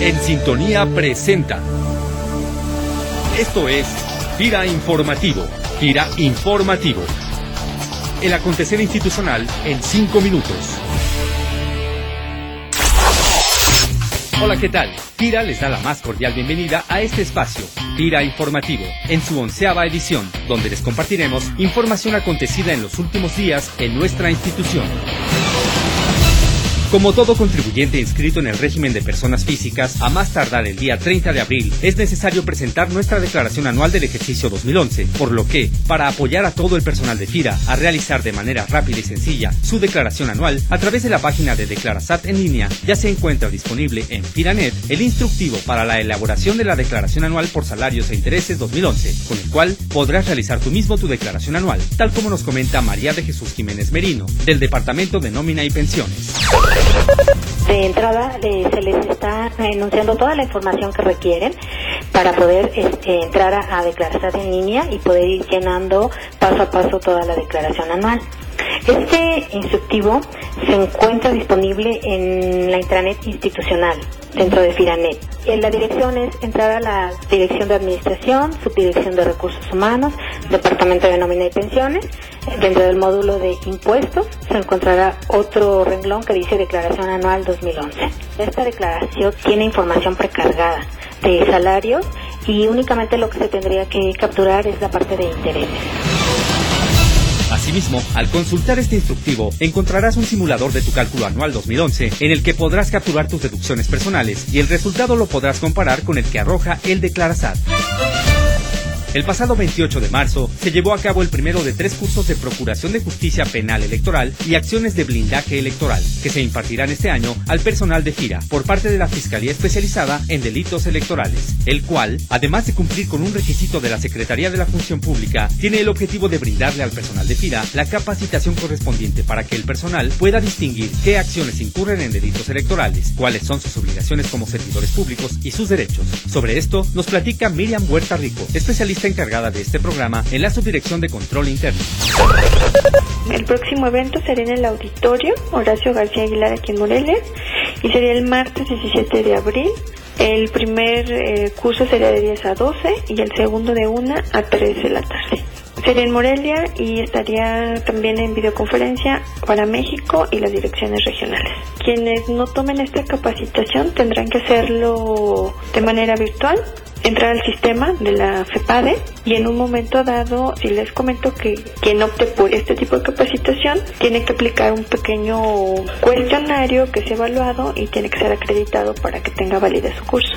En Sintonía presenta. Esto es Gira Informativo. Gira Informativo. El acontecer institucional en cinco minutos. Hola, ¿qué tal? Gira les da la más cordial bienvenida a este espacio, Gira Informativo, en su onceava edición, donde les compartiremos información acontecida en los últimos días en nuestra institución. Como todo contribuyente inscrito en el régimen de personas físicas, a más tardar el día 30 de abril, es necesario presentar nuestra declaración anual del ejercicio 2011, por lo que, para apoyar a todo el personal de FIRA a realizar de manera rápida y sencilla su declaración anual, a través de la página de Declarasat en línea, ya se encuentra disponible en FIRANET el instructivo para la elaboración de la declaración anual por salarios e intereses 2011, con el cual podrás realizar tú mismo tu declaración anual, tal como nos comenta María de Jesús Jiménez Merino, del Departamento de Nómina y Pensiones. De entrada eh, se les está enunciando toda la información que requieren para poder este, entrar a, a declarar en línea y poder ir llenando paso a paso toda la declaración anual. Este instructivo se encuentra disponible en la intranet institucional dentro de Firanet. En la dirección es entrar a la Dirección de Administración, Subdirección de Recursos Humanos, Departamento de Nómina y Pensiones. Dentro del módulo de impuestos se encontrará otro renglón que dice Declaración Anual 2011. Esta declaración tiene información precargada de salarios y únicamente lo que se tendría que capturar es la parte de intereses. Asimismo, al consultar este instructivo, encontrarás un simulador de tu cálculo anual 2011 en el que podrás capturar tus deducciones personales y el resultado lo podrás comparar con el que arroja el Declarasat. El pasado 28 de marzo se llevó a cabo el primero de tres cursos de Procuración de Justicia Penal Electoral y acciones de blindaje electoral, que se impartirán este año al personal de FIRA por parte de la Fiscalía Especializada en Delitos Electorales, el cual, además de cumplir con un requisito de la Secretaría de la Función Pública, tiene el objetivo de brindarle al personal de FIRA la capacitación correspondiente para que el personal pueda distinguir qué acciones incurren en delitos electorales, cuáles son sus obligaciones como servidores públicos y sus derechos. Sobre esto nos platica Miriam Huerta Rico, especialista encargada de este programa en la Subdirección de Control Interno. El próximo evento será en el auditorio Horacio García Aguilar aquí en Morelia y sería el martes 17 de abril. El primer eh, curso sería de 10 a 12 y el segundo de 1 a 3 de la tarde. Sería en Morelia y estaría también en videoconferencia para México y las direcciones regionales. Quienes no tomen esta capacitación tendrán que hacerlo de manera virtual entrar al sistema de la FEPADE y en un momento dado, si les comento que quien opte por este tipo de capacitación tiene que aplicar un pequeño cuestionario que es evaluado y tiene que ser acreditado para que tenga validez su curso.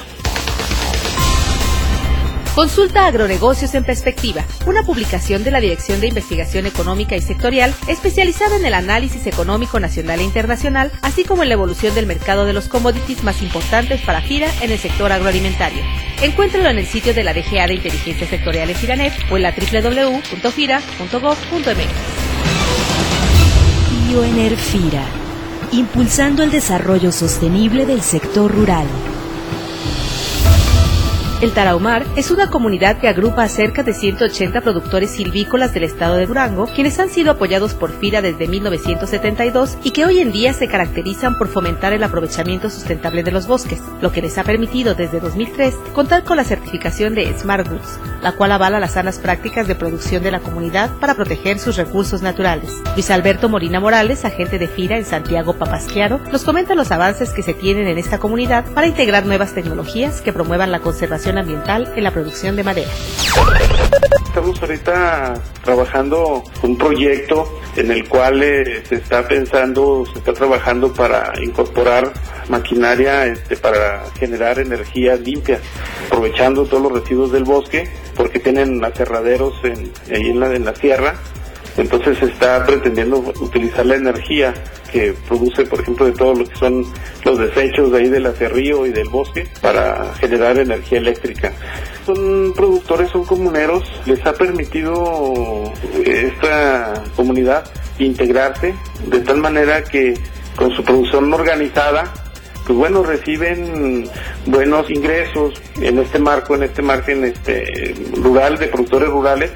Consulta Agronegocios en Perspectiva, una publicación de la Dirección de Investigación Económica y Sectorial especializada en el análisis económico nacional e internacional, así como en la evolución del mercado de los commodities más importantes para FIRA en el sector agroalimentario. Encuéntralo en el sitio de la DGA de Inteligencia Sectorial en FIRANET o en la www.fira.gov.mx. Bioenerfira, impulsando el desarrollo sostenible del sector rural. El Tarahumar es una comunidad que agrupa a cerca de 180 productores silvícolas del estado de Durango, quienes han sido apoyados por FIRA desde 1972 y que hoy en día se caracterizan por fomentar el aprovechamiento sustentable de los bosques, lo que les ha permitido desde 2003 contar con la certificación de Smart Woods, la cual avala las sanas prácticas de producción de la comunidad para proteger sus recursos naturales. Luis Alberto Morina Morales, agente de FIRA en Santiago Papasquiaro, nos comenta los avances que se tienen en esta comunidad para integrar nuevas tecnologías que promuevan la conservación ambiental en la producción de madera. Estamos ahorita trabajando un proyecto en el cual eh, se está pensando, se está trabajando para incorporar maquinaria este, para generar energía limpia, aprovechando todos los residuos del bosque, porque tienen aserraderos ahí en la sierra entonces está pretendiendo utilizar la energía que produce, por ejemplo, de todo lo que son los desechos de ahí del acerrío y del bosque para generar energía eléctrica. Son productores, son comuneros, les ha permitido esta comunidad integrarse de tal manera que con su producción organizada pues bueno, reciben buenos ingresos en este marco, en este margen este, rural, de productores rurales,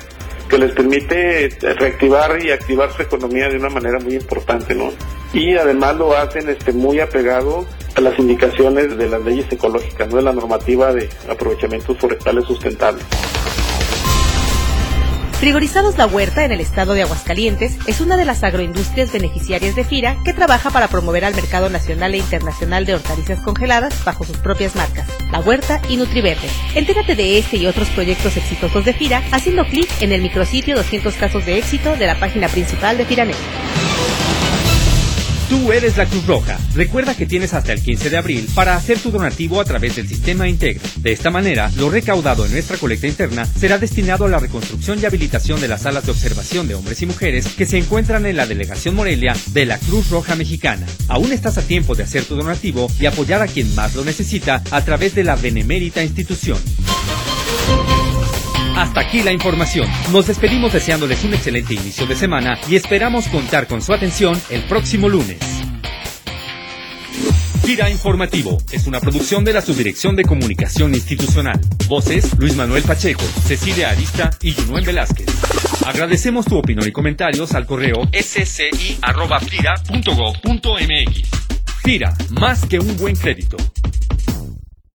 que les permite reactivar y activar su economía de una manera muy importante, ¿no? Y además lo hacen este muy apegado a las indicaciones de las leyes ecológicas, no de la normativa de aprovechamientos forestales sustentables. Frigorizados La Huerta en el estado de Aguascalientes es una de las agroindustrias beneficiarias de FIRA que trabaja para promover al mercado nacional e internacional de hortalizas congeladas bajo sus propias marcas, La Huerta y Nutriverde. Entérate de este y otros proyectos exitosos de FIRA haciendo clic en el micrositio 200 casos de éxito de la página principal de FIRANET. Tú eres la Cruz Roja. Recuerda que tienes hasta el 15 de abril para hacer tu donativo a través del sistema Integra. De esta manera, lo recaudado en nuestra colecta interna será destinado a la reconstrucción y habilitación de las salas de observación de hombres y mujeres que se encuentran en la delegación Morelia de la Cruz Roja Mexicana. Aún estás a tiempo de hacer tu donativo y apoyar a quien más lo necesita a través de la benemérita institución. Hasta aquí la información. Nos despedimos deseándoles un excelente inicio de semana y esperamos contar con su atención el próximo lunes. Gira Informativo es una producción de la Subdirección de Comunicación Institucional. Voces Luis Manuel Pacheco, Cecilia Arista y Junuen Velázquez. Agradecemos tu opinión y comentarios al correo sci.fira.go.mx. Fira, más que un buen crédito.